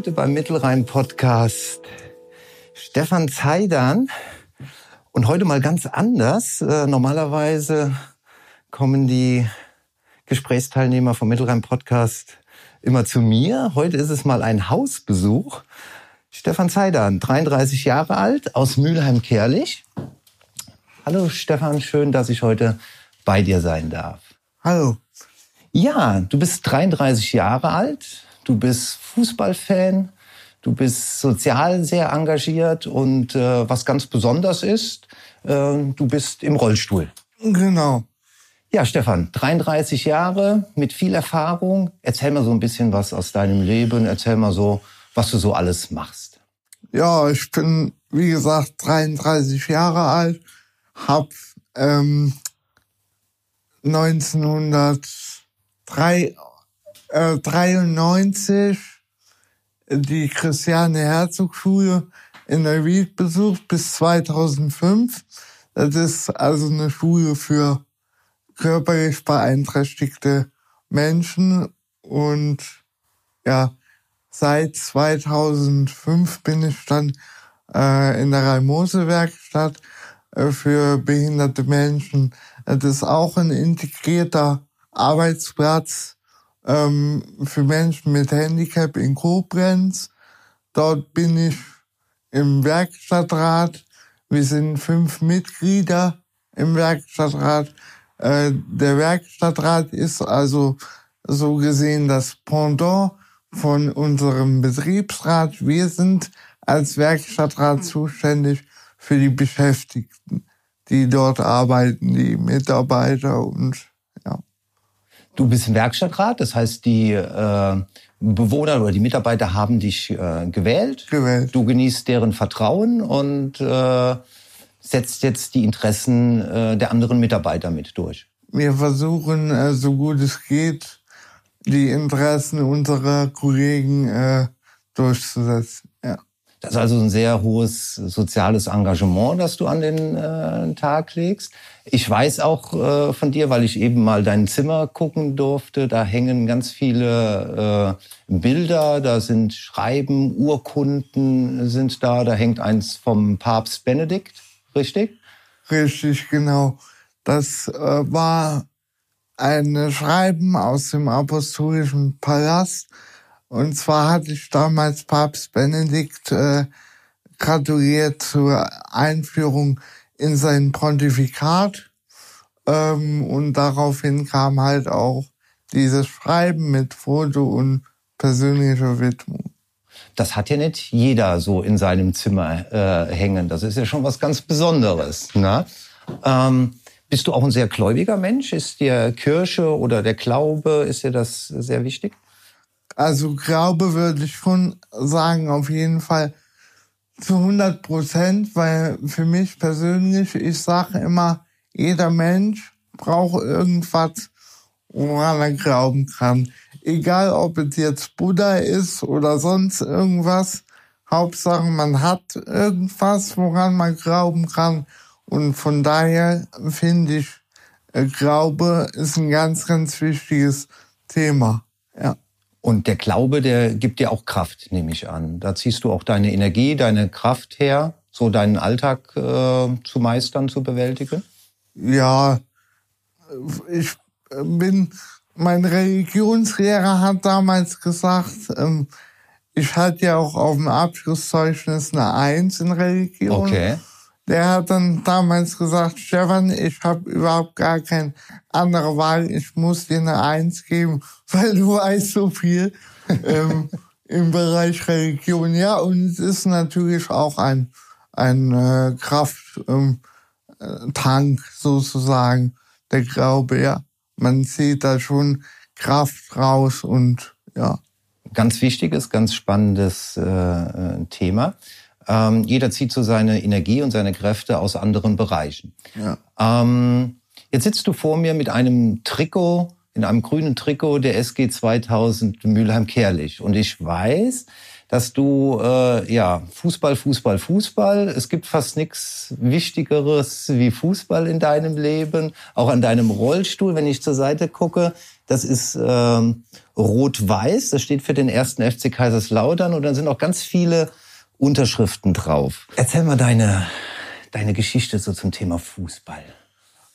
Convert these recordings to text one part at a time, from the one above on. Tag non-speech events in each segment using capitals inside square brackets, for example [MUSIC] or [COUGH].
Heute beim Mittelrhein-Podcast Stefan Zeidan. Und heute mal ganz anders. Äh, normalerweise kommen die Gesprächsteilnehmer vom Mittelrhein-Podcast immer zu mir. Heute ist es mal ein Hausbesuch. Stefan Zeidan, 33 Jahre alt, aus Mülheim-Kerlich. Hallo Stefan, schön, dass ich heute bei dir sein darf. Hallo. Ja, du bist 33 Jahre alt, du bist Fußballfan, du bist sozial sehr engagiert und äh, was ganz besonders ist, äh, du bist im Rollstuhl. Genau. Ja, Stefan, 33 Jahre mit viel Erfahrung. Erzähl mal so ein bisschen was aus deinem Leben. Erzähl mal so, was du so alles machst. Ja, ich bin, wie gesagt, 33 Jahre alt, hab ähm, 1993 äh, die Christiane Herzog Schule in der Wied besucht bis 2005. Das ist also eine Schule für körperlich beeinträchtigte Menschen und ja, seit 2005 bin ich dann äh, in der Raimose-Werkstatt äh, für behinderte Menschen. Das ist auch ein integrierter Arbeitsplatz ähm, für Menschen mit Handicap in Koblenz. Dort bin ich im Werkstattrat. Wir sind fünf Mitglieder im Werkstattrat. Äh, der Werkstattrat ist also so gesehen das Pendant von unserem Betriebsrat. Wir sind als Werkstattrat zuständig für die Beschäftigten, die dort arbeiten, die Mitarbeiter und. Du bist im Werkstattrat, das heißt, die äh, Bewohner oder die Mitarbeiter haben dich äh, gewählt. Gewählt. Du genießt deren Vertrauen und äh, setzt jetzt die Interessen äh, der anderen Mitarbeiter mit durch. Wir versuchen, äh, so gut es geht, die Interessen unserer Kollegen äh, durchzusetzen. Das ist also ein sehr hohes soziales Engagement, das du an den äh, Tag legst. Ich weiß auch äh, von dir, weil ich eben mal dein Zimmer gucken durfte, da hängen ganz viele äh, Bilder, da sind Schreiben, Urkunden sind da, da hängt eins vom Papst Benedikt, richtig? Richtig, genau. Das äh, war ein Schreiben aus dem Apostolischen Palast. Und zwar hatte ich damals Papst Benedikt äh, gratuliert zur Einführung in sein Pontifikat. Ähm, und daraufhin kam halt auch dieses Schreiben mit Foto und persönlicher Widmung. Das hat ja nicht jeder so in seinem Zimmer äh, hängen. Das ist ja schon was ganz Besonderes. Ne? Ähm, bist du auch ein sehr gläubiger Mensch? Ist dir Kirche oder der Glaube, ist dir das sehr wichtig? Also Glaube würde ich schon sagen, auf jeden Fall zu 100 Prozent, weil für mich persönlich, ich sage immer, jeder Mensch braucht irgendwas, woran er glauben kann. Egal, ob es jetzt Buddha ist oder sonst irgendwas. Hauptsache, man hat irgendwas, woran man glauben kann. Und von daher finde ich, äh, Glaube ist ein ganz, ganz wichtiges Thema. Ja. Und der Glaube, der gibt dir auch Kraft, nehme ich an. Da ziehst du auch deine Energie, deine Kraft her, so deinen Alltag äh, zu meistern, zu bewältigen? Ja, ich bin, mein Religionslehrer hat damals gesagt, ähm, ich hatte ja auch auf dem Abschlusszeugnis eine Eins in Religion. Okay der hat dann damals gesagt, Stefan, ich habe überhaupt gar keine andere Wahl, ich muss dir eine Eins geben, [LAUGHS] weil du weißt so viel ähm, im Bereich Religion. Ja, und es ist natürlich auch ein, ein äh, Krafttank ähm, sozusagen, der Glaube, ja. Man sieht da schon Kraft raus und ja. Ganz wichtiges, ganz spannendes äh, äh Thema. Ähm, jeder zieht so seine Energie und seine Kräfte aus anderen Bereichen. Ja. Ähm, jetzt sitzt du vor mir mit einem Trikot in einem grünen Trikot der SG 2000 Mülheim-Kerlich. Und ich weiß, dass du äh, ja Fußball, Fußball, Fußball. Es gibt fast nichts Wichtigeres wie Fußball in deinem Leben. Auch an deinem Rollstuhl, wenn ich zur Seite gucke, das ist ähm, rot-weiß. Das steht für den ersten FC Kaiserslautern und dann sind auch ganz viele Unterschriften drauf. Erzähl mal deine deine Geschichte so zum Thema Fußball.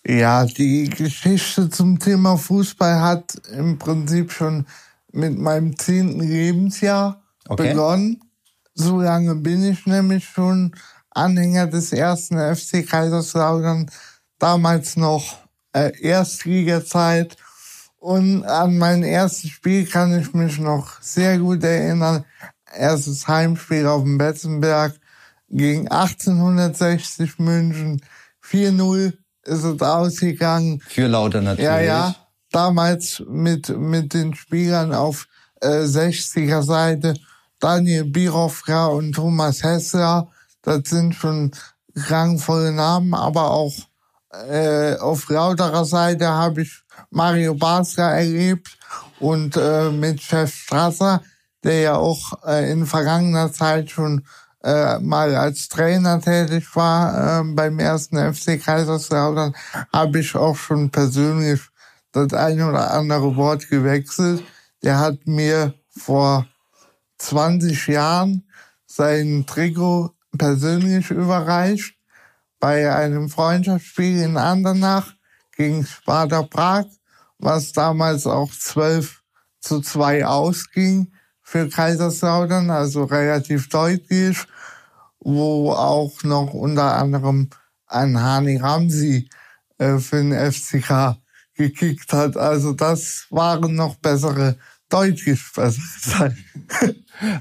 Ja, die Geschichte zum Thema Fußball hat im Prinzip schon mit meinem zehnten Lebensjahr okay. begonnen. So lange bin ich nämlich schon Anhänger des ersten FC Kaiserslautern, damals noch äh, Erstligazeit. Und an mein erstes Spiel kann ich mich noch sehr gut erinnern. Erstes Heimspiel auf dem Betzenberg gegen 1860 München. 4-0 ist es ausgegangen. Für Lauter natürlich. Ja, ja. Damals mit, mit den Spielern auf äh, 60er Seite. Daniel Birovka und Thomas Hessler. Das sind schon rangvolle Namen, aber auch äh, auf lauterer Seite habe ich Mario Basler erlebt und äh, mit Chef Strasser, der ja auch äh, in vergangener Zeit schon äh, mal als Trainer tätig war äh, beim ersten FC Kaiserslautern, habe ich auch schon persönlich das eine oder andere Wort gewechselt. Der hat mir vor 20 Jahren sein Trikot persönlich überreicht bei einem Freundschaftsspiel in Andernach gegen Sparta Prag, was damals auch 12 zu 2 ausging für Kaiserslautern, also relativ deutlich wo auch noch unter anderem ein Hani Ramsi äh, für den FCK gekickt hat. Also das waren noch bessere, deutlich bessere [LAUGHS] Zeiten.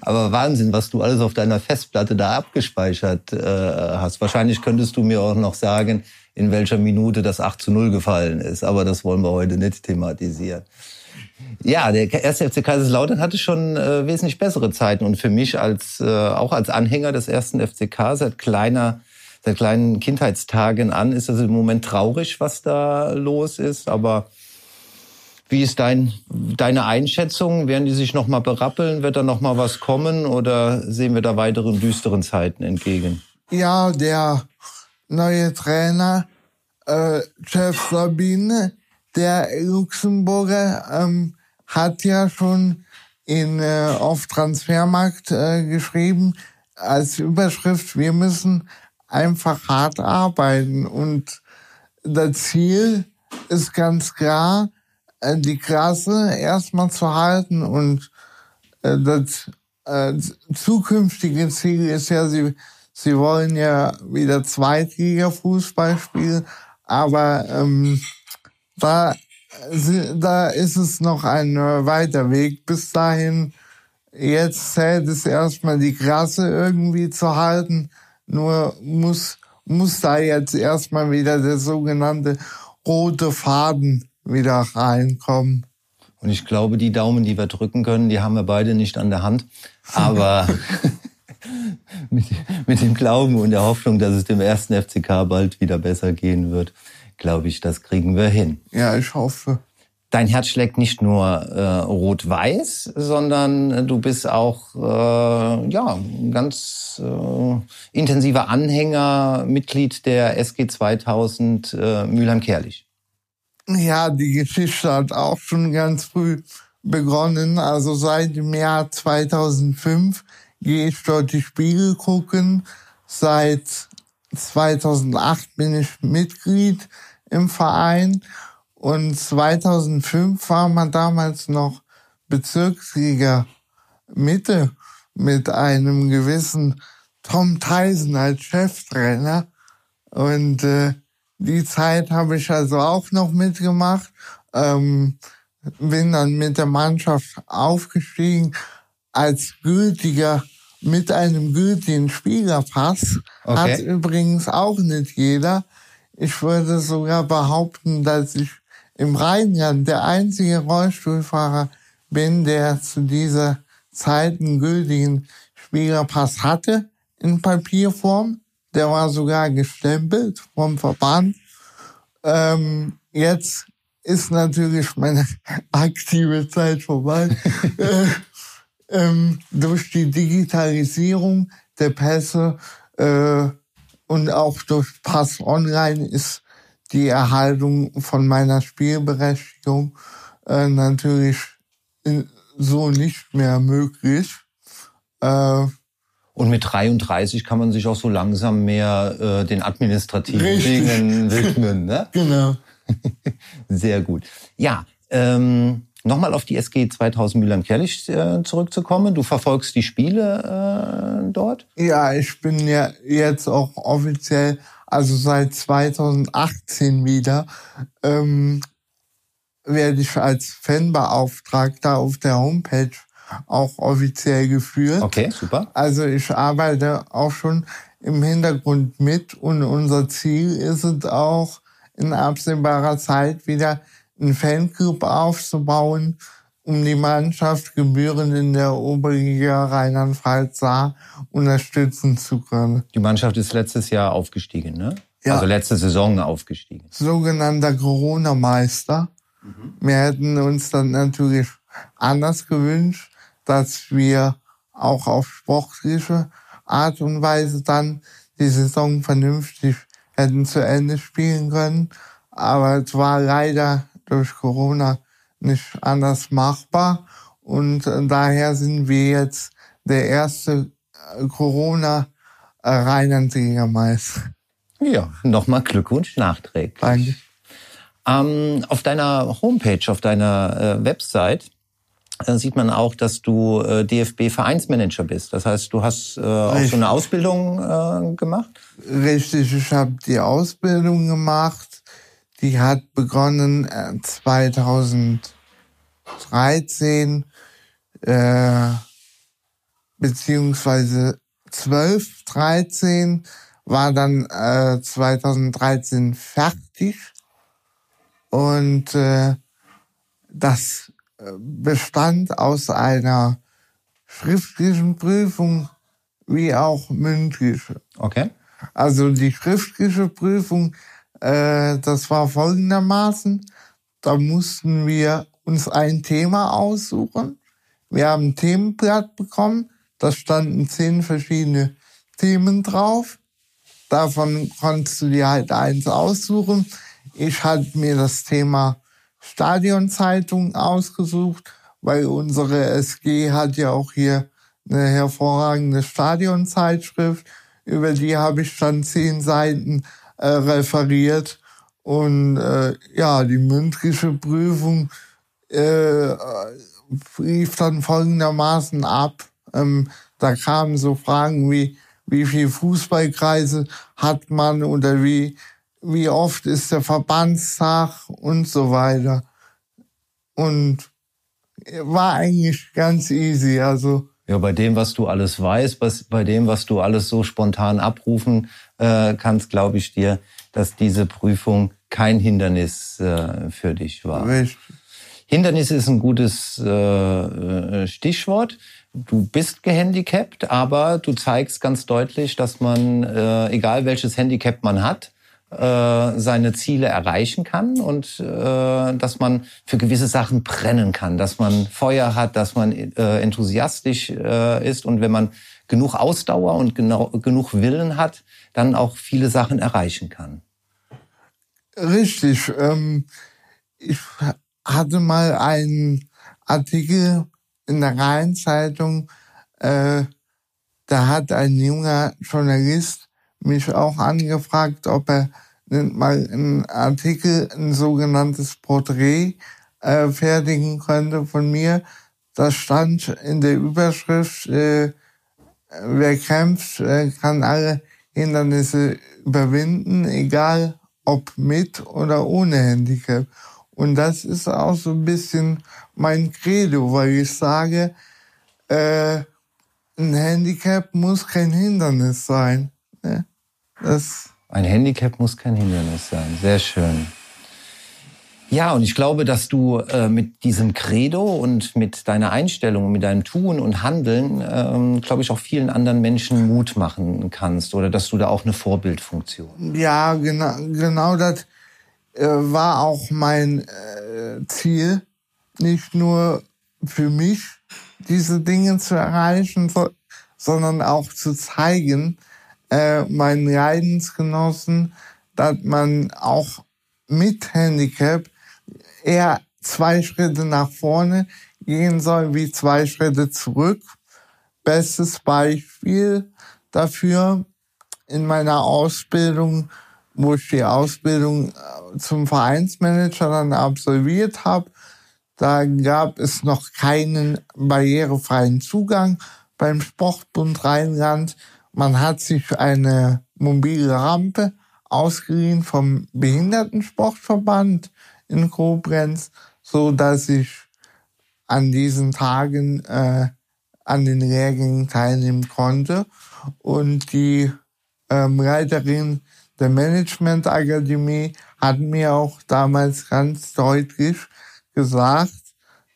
Aber Wahnsinn, was du alles auf deiner Festplatte da abgespeichert äh, hast. Wahrscheinlich könntest du mir auch noch sagen, in welcher Minute das 8 zu 0 gefallen ist. Aber das wollen wir heute nicht thematisieren. Ja, der erste FC Kaiserslautern hatte schon äh, wesentlich bessere Zeiten und für mich als äh, auch als Anhänger des ersten FCK seit kleiner seit kleinen Kindheitstagen an ist es im Moment traurig, was da los ist, aber wie ist dein, deine Einschätzung? Werden die sich noch mal berappeln? Wird da noch mal was kommen oder sehen wir da weiteren düsteren Zeiten entgegen? Ja, der neue Trainer, äh, Chef Sabine, der Luxemburger, ähm, hat ja schon in, äh, auf Transfermarkt äh, geschrieben, als Überschrift, wir müssen einfach hart arbeiten. Und das Ziel ist ganz klar, äh, die Klasse erstmal zu halten und äh, das äh, zukünftige Ziel ist ja, sie, sie wollen ja wieder Zweitliga-Fußball spielen, aber ähm, da da ist es noch ein äh, weiter Weg bis dahin. Jetzt zählt es erstmal die Klasse irgendwie zu halten. Nur muss, muss da jetzt erstmal wieder der sogenannte rote Faden wieder reinkommen. Und ich glaube, die Daumen, die wir drücken können, die haben wir beide nicht an der Hand. Aber [LAUGHS] mit, mit dem Glauben und der Hoffnung, dass es dem ersten FCK bald wieder besser gehen wird, glaube ich, das kriegen wir hin. Ja, ich hoffe. Dein Herz schlägt nicht nur äh, rot-weiß, sondern du bist auch äh, ja ganz äh, intensiver Anhänger, Mitglied der SG 2000 äh, Mülheim-Kerlich. Ja, die Geschichte hat auch schon ganz früh begonnen. Also seit dem Jahr 2005 gehe ich dort die Spiegel gucken. Seit 2008 bin ich Mitglied im Verein und 2005 war man damals noch Bezirksliga Mitte mit einem gewissen Tom Theisen als Cheftrainer. Und äh, die Zeit habe ich also auch noch mitgemacht. Ähm, bin dann mit der Mannschaft aufgestiegen als gültiger mit einem gültigen Spielerpass. Okay. Hat übrigens auch nicht jeder. Ich würde sogar behaupten, dass ich im Rheinland der einzige Rollstuhlfahrer bin, der zu dieser Zeit einen gültigen Spielerpass hatte in Papierform. Der war sogar gestempelt vom Verband. Ähm, jetzt ist natürlich meine [LAUGHS] aktive Zeit vorbei. [LAUGHS] äh, ähm, durch die Digitalisierung der Pässe äh, und auch durch Pass Online ist die Erhaltung von meiner Spielberechtigung äh, natürlich so nicht mehr möglich. Äh, und mit 33 kann man sich auch so langsam mehr äh, den administrativen Richtig. Dingen widmen. Ne? [LAUGHS] Genau. [LAUGHS] Sehr gut. Ja, ähm, nochmal auf die SG 2000 Mühlheim-Kerlich äh, zurückzukommen. Du verfolgst die Spiele äh, dort? Ja, ich bin ja jetzt auch offiziell, also seit 2018 wieder, ähm, werde ich als Fanbeauftragter auf der Homepage auch offiziell geführt. Okay, super. Also ich arbeite auch schon im Hintergrund mit und unser Ziel ist es auch, in absehbarer Zeit wieder einen Fanclub aufzubauen, um die Mannschaft gebührend in der Oberliga Rheinland-Pfalz unterstützen zu können. Die Mannschaft ist letztes Jahr aufgestiegen, ne? Ja. Also letzte Saison aufgestiegen. Sogenannter Corona-Meister. Mhm. Wir hätten uns dann natürlich anders gewünscht, dass wir auch auf sportliche Art und Weise dann die Saison vernünftig hätten zu Ende spielen können. Aber es war leider durch Corona nicht anders machbar. Und äh, daher sind wir jetzt der erste äh, Corona-Rheinland-Siegermeister. Ja, nochmal Glückwunsch nachträglich. Danke. Ähm, auf deiner Homepage, auf deiner äh, Website äh, sieht man auch, dass du äh, DFB-Vereinsmanager bist. Das heißt, du hast äh, auch so eine Ausbildung äh, gemacht? Richtig, ich habe die Ausbildung gemacht. Die hat begonnen 2013 äh, beziehungsweise 12, 13 war dann äh, 2013 fertig und äh, das bestand aus einer schriftlichen Prüfung wie auch mündliche. Okay. Also die schriftliche Prüfung, äh, das war folgendermaßen, da mussten wir uns ein Thema aussuchen. Wir haben ein Themenblatt bekommen, da standen zehn verschiedene Themen drauf. Davon konntest du dir halt eins aussuchen. Ich hatte mir das Thema Stadionzeitung ausgesucht, weil unsere SG hat ja auch hier eine hervorragende Stadionzeitschrift. Über die habe ich dann zehn Seiten äh, referiert. Und äh, ja, die mündliche Prüfung äh, lief dann folgendermaßen ab. Ähm, da kamen so Fragen wie, wie viel Fußballkreise hat man oder wie wie oft ist der Verbandstag und so weiter. Und war eigentlich ganz easy. Also ja, bei dem, was du alles weißt, bei dem, was du alles so spontan abrufen äh, kannst, glaube ich dir, dass diese Prüfung kein Hindernis äh, für dich war. Richtig. Hindernis ist ein gutes äh, äh Stichwort. Du bist gehandicapt, aber du zeigst ganz deutlich, dass man, äh, egal welches Handicap man hat, äh, seine Ziele erreichen kann und äh, dass man für gewisse Sachen brennen kann, dass man Feuer hat, dass man äh, enthusiastisch äh, ist und wenn man genug Ausdauer und genau, genug Willen hat, dann auch viele Sachen erreichen kann. Richtig. Ähm, ich hatte mal einen Artikel in der Rheinzeitung, äh, da hat ein junger Journalist mich auch angefragt, ob er mal einen Artikel, ein sogenanntes Porträt äh, fertigen könnte von mir. Da stand in der Überschrift, äh, wer kämpft, äh, kann alle Hindernisse überwinden, egal ob mit oder ohne Handicap. Und das ist auch so ein bisschen mein Credo, weil ich sage, äh, ein Handicap muss kein Hindernis sein. Ne? Das ein Handicap muss kein Hindernis sein. Sehr schön. Ja, und ich glaube, dass du äh, mit diesem Credo und mit deiner Einstellung, mit deinem Tun und Handeln, ähm, glaube ich, auch vielen anderen Menschen Mut machen kannst oder dass du da auch eine Vorbildfunktion. Ja, genau, genau das äh, war auch mein äh, Ziel, nicht nur für mich diese Dinge zu erreichen, sondern auch zu zeigen, äh, meinen Leidensgenossen, dass man auch mit Handicap eher zwei Schritte nach vorne gehen soll wie zwei Schritte zurück. Bestes Beispiel dafür in meiner Ausbildung, wo ich die Ausbildung äh, zum Vereinsmanager dann absolviert habe, da gab es noch keinen barrierefreien Zugang beim Sportbund Rheinland. Man hat sich eine mobile Rampe ausgeliehen vom Behindertensportverband in Koblenz, so dass ich an diesen Tagen äh, an den Lehrgängen teilnehmen konnte. Und die ähm, Leiterin der Management-Akademie hat mir auch damals ganz deutlich gesagt,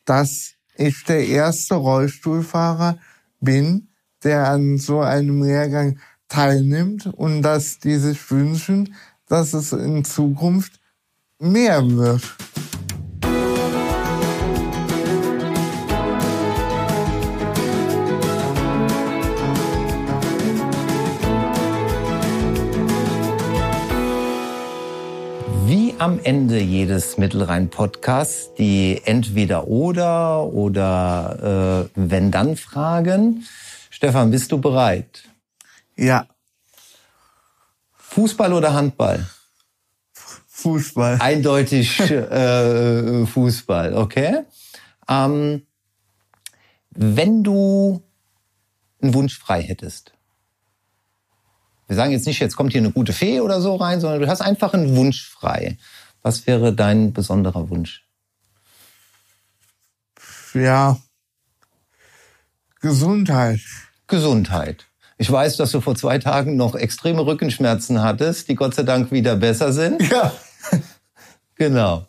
dass ich der erste Rollstuhlfahrer bin, der an so einem Lehrgang teilnimmt und dass die sich wünschen, dass es in Zukunft mehr wird. am Ende jedes Mittelrhein-Podcasts die Entweder-Oder oder äh, Wenn-Dann-Fragen. Stefan, bist du bereit? Ja. Fußball oder Handball? Fußball. Eindeutig [LAUGHS] äh, Fußball, okay. Ähm, wenn du einen Wunsch frei hättest, wir sagen jetzt nicht, jetzt kommt hier eine gute Fee oder so rein, sondern du hast einfach einen Wunsch frei. Was wäre dein besonderer Wunsch? Ja, Gesundheit. Gesundheit. Ich weiß, dass du vor zwei Tagen noch extreme Rückenschmerzen hattest, die Gott sei Dank wieder besser sind. Ja. Genau.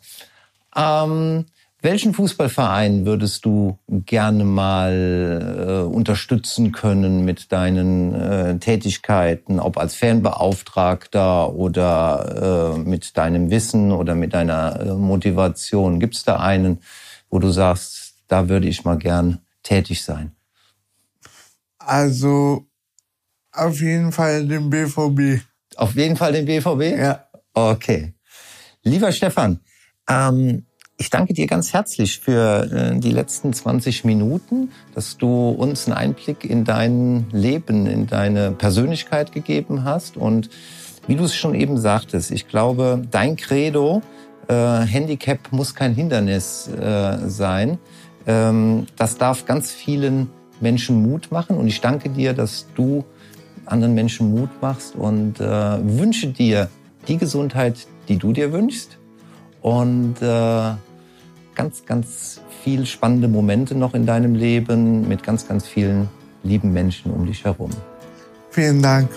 Ähm, welchen Fußballverein würdest du gerne mal äh, unterstützen können mit deinen äh, Tätigkeiten, ob als Fanbeauftragter oder äh, mit deinem Wissen oder mit deiner äh, Motivation? Gibt es da einen, wo du sagst, da würde ich mal gern tätig sein? Also auf jeden Fall den BVB. Auf jeden Fall den BVB? Ja. Okay. Lieber Stefan, ähm, ich danke dir ganz herzlich für äh, die letzten 20 Minuten, dass du uns einen Einblick in dein Leben, in deine Persönlichkeit gegeben hast. Und wie du es schon eben sagtest, ich glaube, dein Credo, äh, Handicap muss kein Hindernis äh, sein. Ähm, das darf ganz vielen Menschen Mut machen. Und ich danke dir, dass du anderen Menschen Mut machst und äh, wünsche dir die Gesundheit, die du dir wünschst. Und äh, ganz, ganz viel spannende Momente noch in deinem Leben mit ganz, ganz vielen lieben Menschen um dich herum. Vielen Dank.